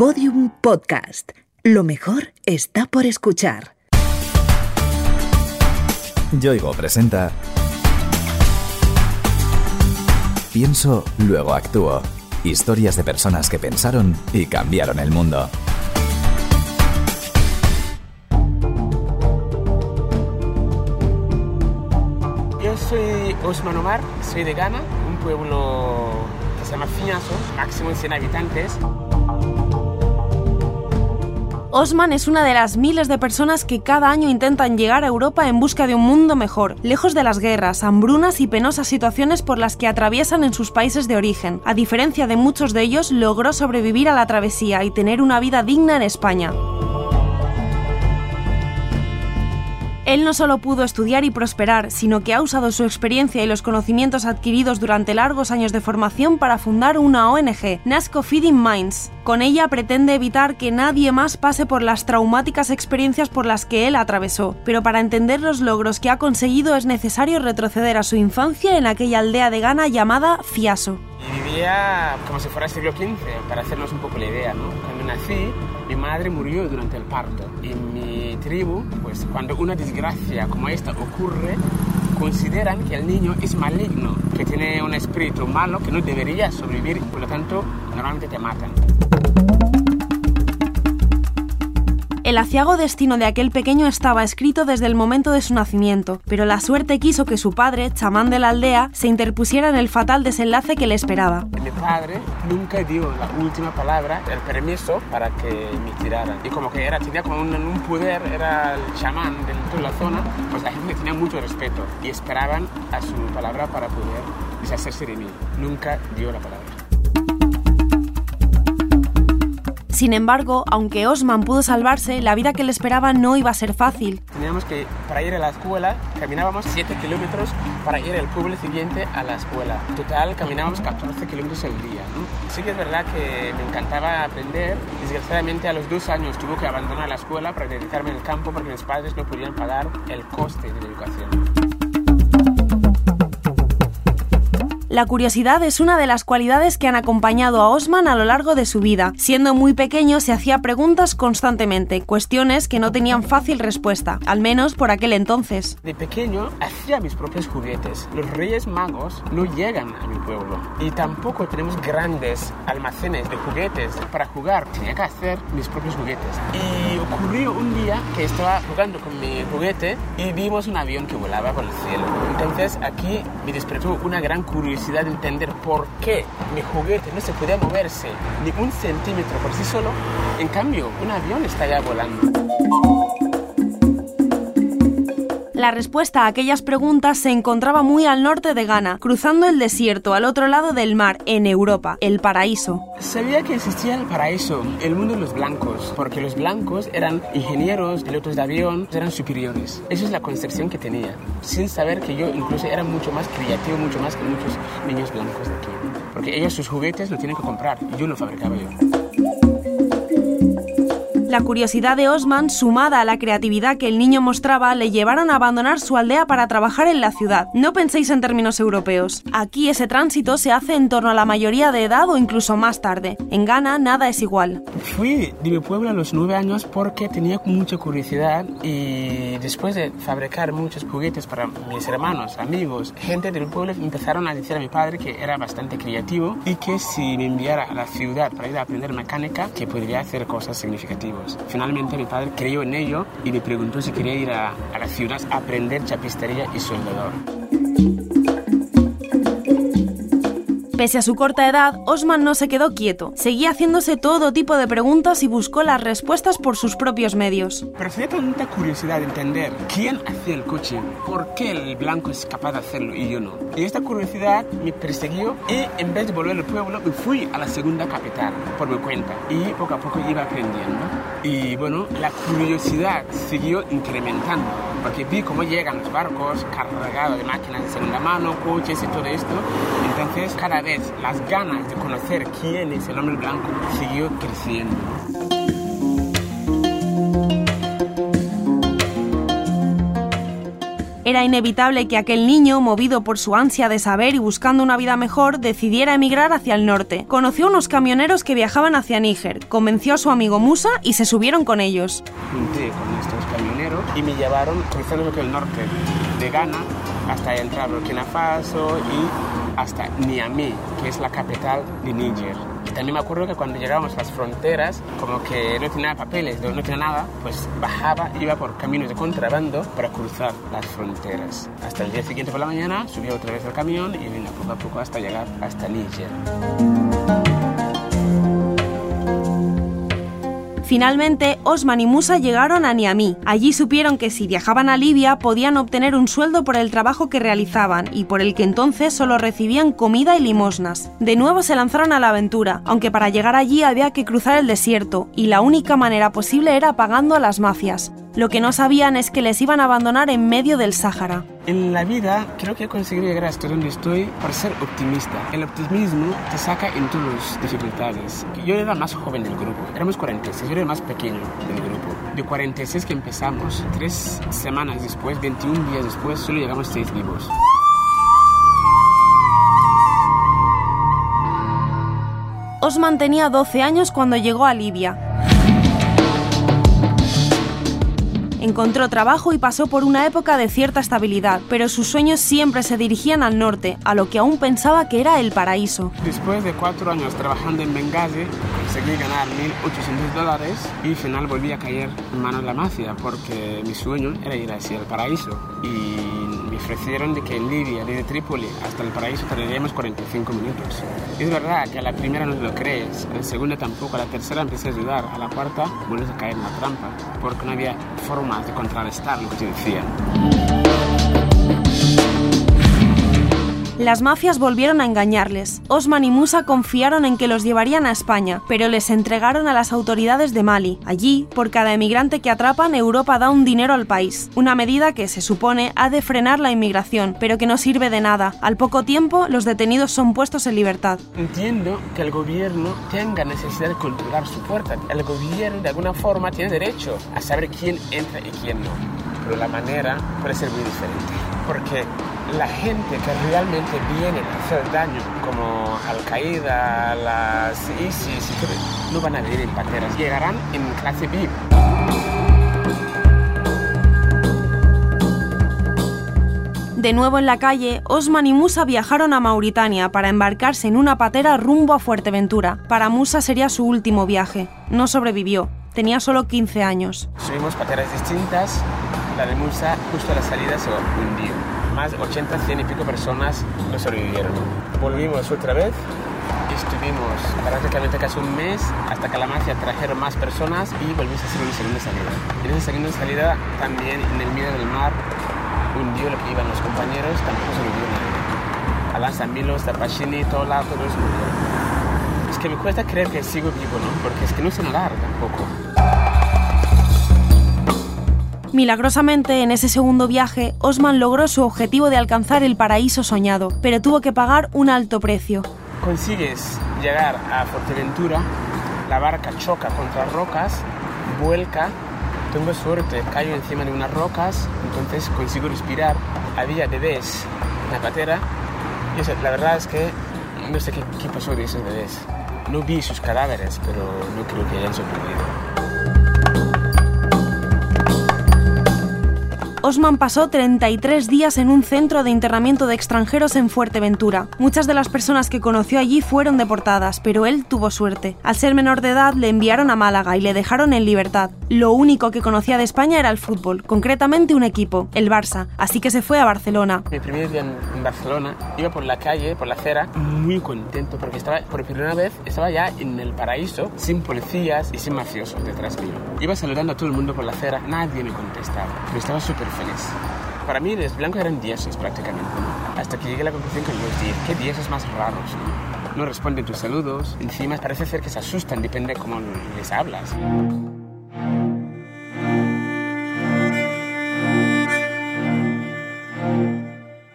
Podium Podcast. Lo mejor está por escuchar. Yoigo presenta Pienso, luego actúo. Historias de personas que pensaron y cambiaron el mundo. Yo soy Osman Omar, soy de Ghana, un pueblo que se llama Fiñazo, máximo 100 habitantes. Osman es una de las miles de personas que cada año intentan llegar a Europa en busca de un mundo mejor, lejos de las guerras, hambrunas y penosas situaciones por las que atraviesan en sus países de origen. A diferencia de muchos de ellos, logró sobrevivir a la travesía y tener una vida digna en España. Él no solo pudo estudiar y prosperar, sino que ha usado su experiencia y los conocimientos adquiridos durante largos años de formación para fundar una ONG, Nasco Feeding Minds. Con ella pretende evitar que nadie más pase por las traumáticas experiencias por las que él atravesó, pero para entender los logros que ha conseguido es necesario retroceder a su infancia en aquella aldea de Ghana llamada Fiaso. Y vivía como si fuera siglo XV, para hacernos un poco la idea, ¿no? Cuando nací, mi madre murió durante el parto. En mi tribu, pues cuando una desgracia como esta ocurre, consideran que el niño es maligno, que tiene un espíritu malo, que no debería sobrevivir por lo tanto normalmente te matan. El aciago destino de aquel pequeño estaba escrito desde el momento de su nacimiento, pero la suerte quiso que su padre, chamán de la aldea, se interpusiera en el fatal desenlace que le esperaba. Mi padre nunca dio la última palabra, el permiso para que me tiraran. Y como que era, tenía como un, un poder, era el chamán de toda la zona, pues la gente tenía mucho respeto y esperaban a su palabra para poder deshacerse de mí. Nunca dio la palabra. Sin embargo, aunque Osman pudo salvarse, la vida que le esperaba no iba a ser fácil. Teníamos que, para ir a la escuela, caminábamos 7 kilómetros para ir al pueblo siguiente a la escuela. En total, caminábamos 14 kilómetros al día. ¿no? Sí que es verdad que me encantaba aprender. Desgraciadamente, a los dos años tuve que abandonar la escuela para dedicarme al campo porque mis padres no podían pagar el coste de la educación. La curiosidad es una de las cualidades que han acompañado a Osman a lo largo de su vida. Siendo muy pequeño se hacía preguntas constantemente, cuestiones que no tenían fácil respuesta, al menos por aquel entonces. De pequeño hacía mis propios juguetes. Los Reyes Magos no llegan a mi pueblo y tampoco tenemos grandes almacenes de juguetes para jugar. Tenía que hacer mis propios juguetes. Y ocurrió un día que estaba jugando con mi juguete y vimos un avión que volaba por el cielo. Entonces aquí me despertó una gran curiosidad de entender por qué mi juguete no se podía moverse ni un centímetro por sí solo. En cambio, un avión está ya volando. La respuesta a aquellas preguntas se encontraba muy al norte de Ghana, cruzando el desierto al otro lado del mar, en Europa, el paraíso. Sabía que existía el paraíso, el mundo de los blancos, porque los blancos eran ingenieros, pilotos de avión, eran superiores. Esa es la concepción que tenía, sin saber que yo incluso era mucho más creativo, mucho más que muchos niños blancos de aquí. Porque ellos sus juguetes lo tienen que comprar, yo lo fabricaba yo. La curiosidad de Osman, sumada a la creatividad que el niño mostraba, le llevaron a abandonar su aldea para trabajar en la ciudad. No penséis en términos europeos. Aquí ese tránsito se hace en torno a la mayoría de edad o incluso más tarde. En Ghana nada es igual. Fui de mi pueblo a los nueve años porque tenía mucha curiosidad y después de fabricar muchos juguetes para mis hermanos, amigos, gente del pueblo empezaron a decir a mi padre que era bastante creativo y que si me enviara a la ciudad para ir a aprender mecánica, que podría hacer cosas significativas. Finalmente mi padre creyó en ello y me preguntó si quería ir a, a la ciudad a aprender chapistería y soldador. Pese a su corta edad, Osman no se quedó quieto. Seguía haciéndose todo tipo de preguntas y buscó las respuestas por sus propios medios. Pero tenía tanta curiosidad de entender quién hacía el coche, por qué el blanco es capaz de hacerlo y yo no. Y esta curiosidad me persiguió y en vez de volver al pueblo me fui a la segunda capital por mi cuenta y poco a poco iba aprendiendo. Y bueno, la curiosidad siguió incrementando porque vi cómo llegan los barcos cargados de máquinas de segunda mano, coches y todo esto. Entonces cada vez las ganas de conocer quién es el hombre blanco siguió creciendo. Era inevitable que aquel niño, movido por su ansia de saber y buscando una vida mejor, decidiera emigrar hacia el norte. Conoció unos camioneros que viajaban hacia Níger, convenció a su amigo Musa y se subieron con ellos. Junté con estos camioneros y me llevaron cruzando el norte de Ghana hasta entrar a Burkina Faso y hasta Niamey, que es la capital de Níger. Y también me acuerdo que cuando llegábamos a las fronteras, como que no tenía papeles, no tenía nada, pues bajaba, iba por caminos de contrabando para cruzar las fronteras. Hasta el día siguiente por la mañana subía otra vez al camión y venía poco a poco hasta llegar hasta Níger. Finalmente, Osman y Musa llegaron a Niamey. Allí supieron que si viajaban a Libia podían obtener un sueldo por el trabajo que realizaban y por el que entonces solo recibían comida y limosnas. De nuevo se lanzaron a la aventura, aunque para llegar allí había que cruzar el desierto y la única manera posible era pagando a las mafias. Lo que no sabían es que les iban a abandonar en medio del Sáhara. En la vida creo que he conseguido llegar hasta donde estoy por ser optimista. El optimismo te saca en las dificultades. Yo era más joven del grupo, éramos 46, yo era el más pequeño del grupo. De 46 que empezamos, tres semanas después, 21 días después, solo llegamos seis vivos. Osman tenía 12 años cuando llegó a Libia. Encontró trabajo y pasó por una época de cierta estabilidad, pero sus sueños siempre se dirigían al norte, a lo que aún pensaba que era el paraíso. Después de cuatro años trabajando en Benghazi, conseguí ganar 1.800 dólares y al final volví a caer en manos de la mafia porque mi sueño era ir hacia el paraíso. Y ofrecieron de que en Libia, desde Trípoli hasta el paraíso, tardaríamos 45 minutos. Es verdad que a la primera no lo crees, a la segunda tampoco, a la tercera empecé a ayudar, a la cuarta vuelves a caer en la trampa porque no había forma de contrarrestar lo que te decían. Las mafias volvieron a engañarles. Osman y Musa confiaron en que los llevarían a España, pero les entregaron a las autoridades de Mali. Allí, por cada emigrante que atrapan, Europa da un dinero al país, una medida que se supone ha de frenar la inmigración, pero que no sirve de nada. Al poco tiempo, los detenidos son puestos en libertad. Entiendo que el gobierno tenga necesidad de controlar su puerta. El gobierno, de alguna forma, tiene derecho a saber quién entra y quién no. Pero la manera puede ser muy diferente. Porque la gente que realmente viene a hacer daño, como Al-Qaeda, las ISIS, no van a vivir en pateras, llegarán en clase VIP. De nuevo en la calle, Osman y Musa viajaron a Mauritania para embarcarse en una patera rumbo a Fuerteventura. Para Musa sería su último viaje. No sobrevivió. Tenía solo 15 años. Subimos pateras distintas. La de Musa justo a la salida se hundió. Más de 80, 100 y pico personas no sobrevivieron. Volvimos otra vez y estuvimos prácticamente casi un mes hasta que la mafia trajeron más personas y volvimos a hacer una segunda salida. En esa segunda salida también en el medio del mar hundió lo que iban los compañeros, tampoco sobrevivió nadie. Alan Zamilos, Tapachini, Tola, todos murieron. Es que me cuesta creer que sigo vivo, ¿no? Porque es que no sé nadar tampoco. Milagrosamente, en ese segundo viaje, Osman logró su objetivo de alcanzar el paraíso soñado, pero tuvo que pagar un alto precio. Consigues llegar a Fuerteventura, la barca choca contra rocas, vuelca, tengo suerte, caigo encima de unas rocas, entonces consigo respirar. Había bebés en la patera, y la verdad es que no sé qué, qué pasó de esos bebés. No vi sus cadáveres, pero no creo que hayan sobrevivido. Osman pasó 33 días en un centro de internamiento de extranjeros en Fuerteventura. Muchas de las personas que conoció allí fueron deportadas, pero él tuvo suerte. Al ser menor de edad le enviaron a Málaga y le dejaron en libertad. Lo único que conocía de España era el fútbol, concretamente un equipo, el Barça, así que se fue a Barcelona. Mi primer día en Barcelona iba por la calle, por la acera, muy contento porque estaba por primera vez estaba ya en el paraíso, sin policías y sin mafiosos detrás mío. Iba saludando a todo el mundo por la acera, nadie me contestaba, pero estaba súper feliz. Para mí los blancos eran dioses prácticamente, ¿no? hasta que llegué a la conclusión que los dije, qué dioses más raros, ¿no? no responden tus saludos, encima parece ser que se asustan, depende de cómo les hablas.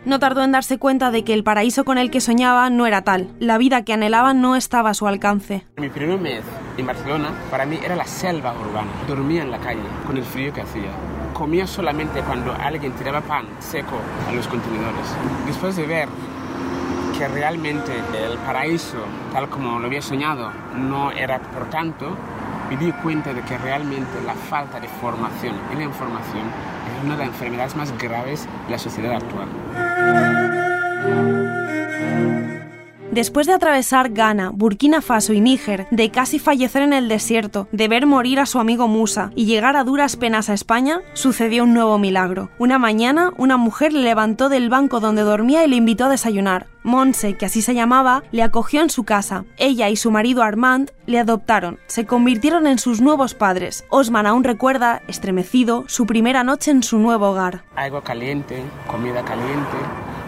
No tardó en darse cuenta de que el paraíso con el que soñaba no era tal. La vida que anhelaba no estaba a su alcance. Mi primer mes en Barcelona para mí era la selva urbana. Dormía en la calle con el frío que hacía. Comía solamente cuando alguien tiraba pan seco a los contenedores. Después de ver que realmente el paraíso, tal como lo había soñado, no era por tanto, me di cuenta de que realmente la falta de formación y la información es una de las enfermedades más graves de la sociedad actual. Después de atravesar Ghana, Burkina Faso y Níger, de casi fallecer en el desierto, de ver morir a su amigo Musa y llegar a duras penas a España, sucedió un nuevo milagro. Una mañana, una mujer le levantó del banco donde dormía y le invitó a desayunar. Monse, que así se llamaba, le acogió en su casa. Ella y su marido Armand le adoptaron, se convirtieron en sus nuevos padres. Osman aún recuerda, estremecido, su primera noche en su nuevo hogar. Algo caliente, comida caliente,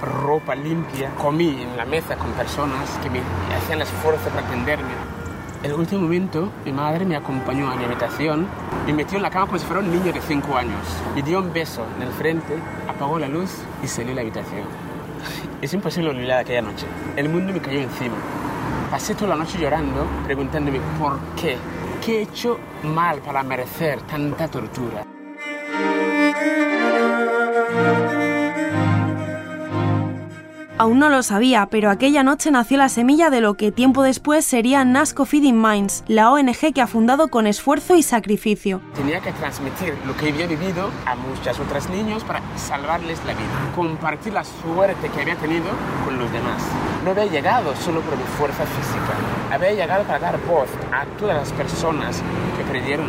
ropa limpia. Comí en la mesa con personas que me hacían esfuerzo para atenderme. En el último momento, mi madre me acompañó a mi habitación, me metió en la cama como si fuera un niño de 5 años. Me dio un beso en el frente, apagó la luz y salió de la habitación. Es imposible olvidar aquella noche. El mundo me cayó encima. Pasé toda la noche llorando, preguntándome por qué. ¿Qué he hecho mal para merecer tanta tortura? Aún no lo sabía, pero aquella noche nació la semilla de lo que tiempo después sería Nasco Feeding Minds, la ONG que ha fundado con esfuerzo y sacrificio. Tenía que transmitir lo que había vivido a muchas otras niños para salvarles la vida, compartir la suerte que había tenido con los demás. No había llegado solo por mi fuerza física, había llegado para dar voz a todas las personas que perdieron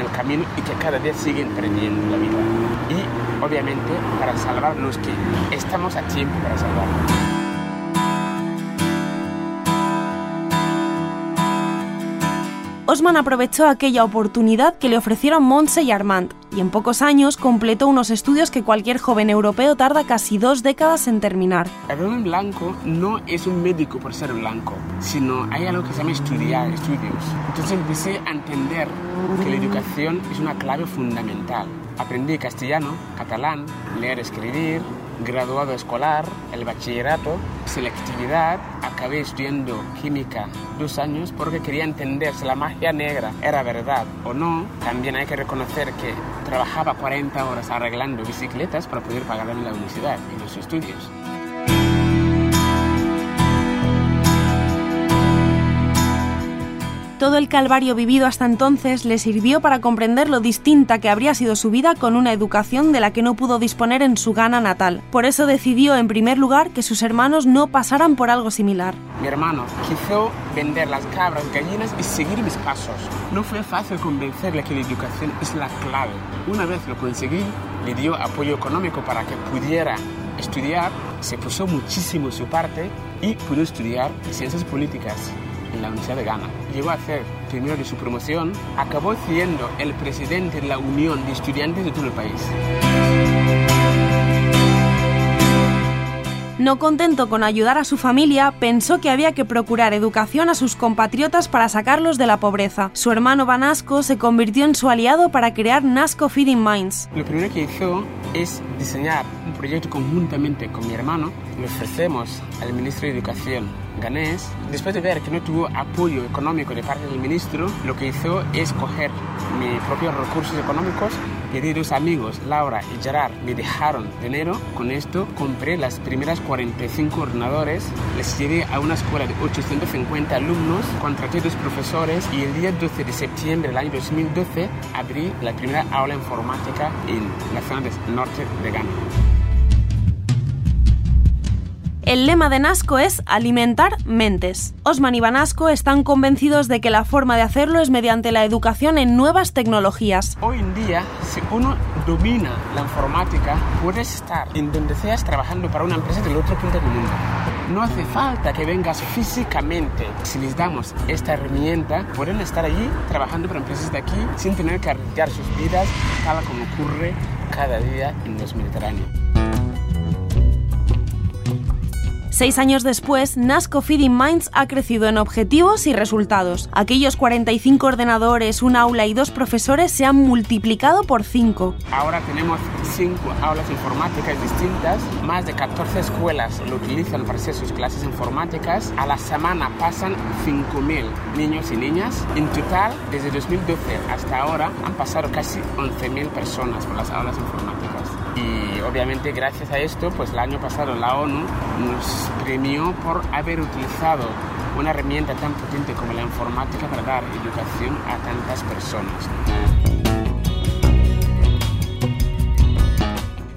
el camino y que cada día siguen perdiendo la vida. Y obviamente para salvar los que estamos a tiempo para salvar. Osman aprovechó aquella oportunidad que le ofrecieron Monse y Armand, y en pocos años completó unos estudios que cualquier joven europeo tarda casi dos décadas en terminar. El hombre blanco no es un médico por ser blanco, sino hay algo que se llama estudiar, estudios. Entonces empecé a entender que la educación es una clave fundamental. Aprendí castellano, catalán, leer, escribir, graduado escolar, el bachillerato, selectividad, acabé estudiando química dos años porque quería entender si la magia negra era verdad o no. También hay que reconocer que trabajaba 40 horas arreglando bicicletas para poder pagar en la universidad y los estudios. Todo el calvario vivido hasta entonces le sirvió para comprender lo distinta que habría sido su vida con una educación de la que no pudo disponer en su Ghana natal. Por eso decidió, en primer lugar, que sus hermanos no pasaran por algo similar. Mi hermano quiso vender las cabras, gallinas y seguir mis pasos. No fue fácil convencerle que la educación es la clave. Una vez lo conseguí, le dio apoyo económico para que pudiera estudiar, se puso muchísimo su parte y pudo estudiar ciencias políticas en la Universidad de Ghana. Llegó a ser primero de su promoción, acabó siendo el presidente de la Unión de Estudiantes de todo el país. No contento con ayudar a su familia, pensó que había que procurar educación a sus compatriotas para sacarlos de la pobreza. Su hermano Vanasco se convirtió en su aliado para crear Nasco Feeding Minds. Lo primero que hizo es diseñar un proyecto conjuntamente con mi hermano. Le ofrecemos al ministro de Educación ganés. Después de ver que no tuvo apoyo económico de parte del ministro, lo que hizo es coger mis propios recursos económicos y dos amigos, Laura y Gerard, me dejaron dinero. Con esto compré las primeras 45 ordenadores, les llevé a una escuela de 850 alumnos, contraté dos profesores y el día 12 de septiembre del año 2012 abrí la primera aula informática en la zona del norte de Ghana. El lema de Nasco es alimentar mentes. Osman y Vanasco están convencidos de que la forma de hacerlo es mediante la educación en nuevas tecnologías. Hoy en día, si uno domina la informática, puedes estar en donde seas trabajando para una empresa del otro punto del mundo. No hace falta que vengas físicamente. Si les damos esta herramienta, pueden estar allí trabajando para empresas de aquí sin tener que arriesgar sus vidas, tal como ocurre cada día en los Mediterráneos. Seis años después, NASCO Feeding Minds ha crecido en objetivos y resultados. Aquellos 45 ordenadores, un aula y dos profesores se han multiplicado por 5. Ahora tenemos 5 aulas informáticas distintas, más de 14 escuelas lo utilizan para hacer sus clases informáticas. A la semana pasan 5.000 niños y niñas. En total, desde 2012 hasta ahora, han pasado casi 11.000 personas por las aulas informáticas. Y obviamente gracias a esto, pues el año pasado la ONU nos premió por haber utilizado una herramienta tan potente como la informática para dar educación a tantas personas.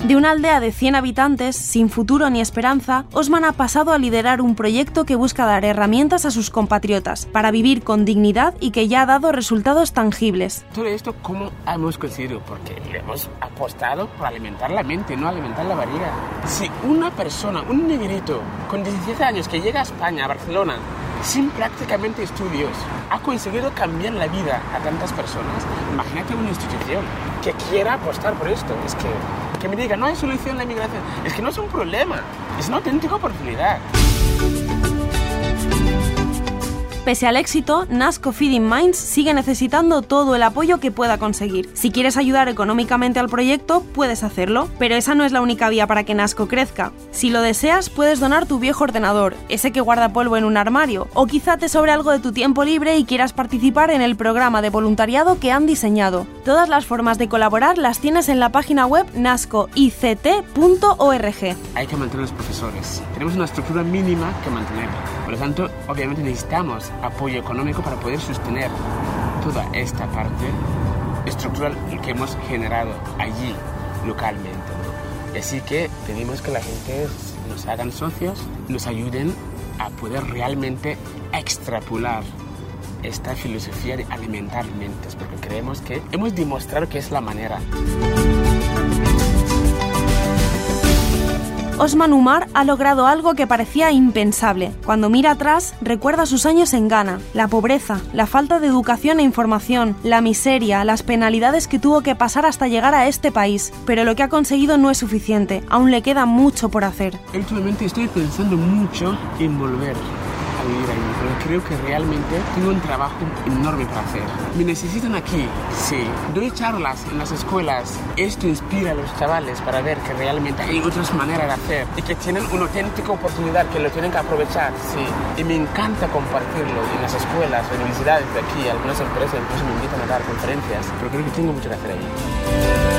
De una aldea de 100 habitantes, sin futuro ni esperanza, Osman ha pasado a liderar un proyecto que busca dar herramientas a sus compatriotas para vivir con dignidad y que ya ha dado resultados tangibles. Todo esto, ¿cómo hemos conseguido? Porque hemos apostado por alimentar la mente, no alimentar la barriga. Si una persona, un negrito con 17 años que llega a España, a Barcelona, sin prácticamente estudios, ha conseguido cambiar la vida a tantas personas, imagínate una institución que quiera apostar por esto. Es que que me diga, no hay solución a la inmigración. Es que no es un problema, es una auténtica oportunidad. Pese al éxito, Nasco Feeding Minds sigue necesitando todo el apoyo que pueda conseguir. Si quieres ayudar económicamente al proyecto, puedes hacerlo, pero esa no es la única vía para que Nasco crezca. Si lo deseas, puedes donar tu viejo ordenador, ese que guarda polvo en un armario, o quizá te sobre algo de tu tiempo libre y quieras participar en el programa de voluntariado que han diseñado. Todas las formas de colaborar las tienes en la página web nascoict.org. Hay que mantener los profesores. Tenemos una estructura mínima que mantener. Por lo tanto, obviamente necesitamos apoyo económico para poder sostener toda esta parte estructural que hemos generado allí localmente. Así que pedimos que la gente nos hagan socios, nos ayuden a poder realmente extrapolar esta filosofía de alimentar mentes, porque creemos que hemos demostrado que es la manera. Osman Umar ha logrado algo que parecía impensable. Cuando mira atrás, recuerda sus años en Ghana, la pobreza, la falta de educación e información, la miseria, las penalidades que tuvo que pasar hasta llegar a este país. Pero lo que ha conseguido no es suficiente, aún le queda mucho por hacer. Últimamente estoy pensando mucho en volver vivir ahí, pero creo que realmente tengo un trabajo enorme para hacer. Me necesitan aquí, sí. Doy charlas en las escuelas. Esto inspira a los chavales para ver que realmente hay otras maneras de hacer y que tienen una auténtica oportunidad que lo tienen que aprovechar, sí. Y me encanta compartirlo en las escuelas, universidades de aquí, algunas empresas incluso me invitan a dar conferencias, pero creo que tengo mucho que hacer ahí.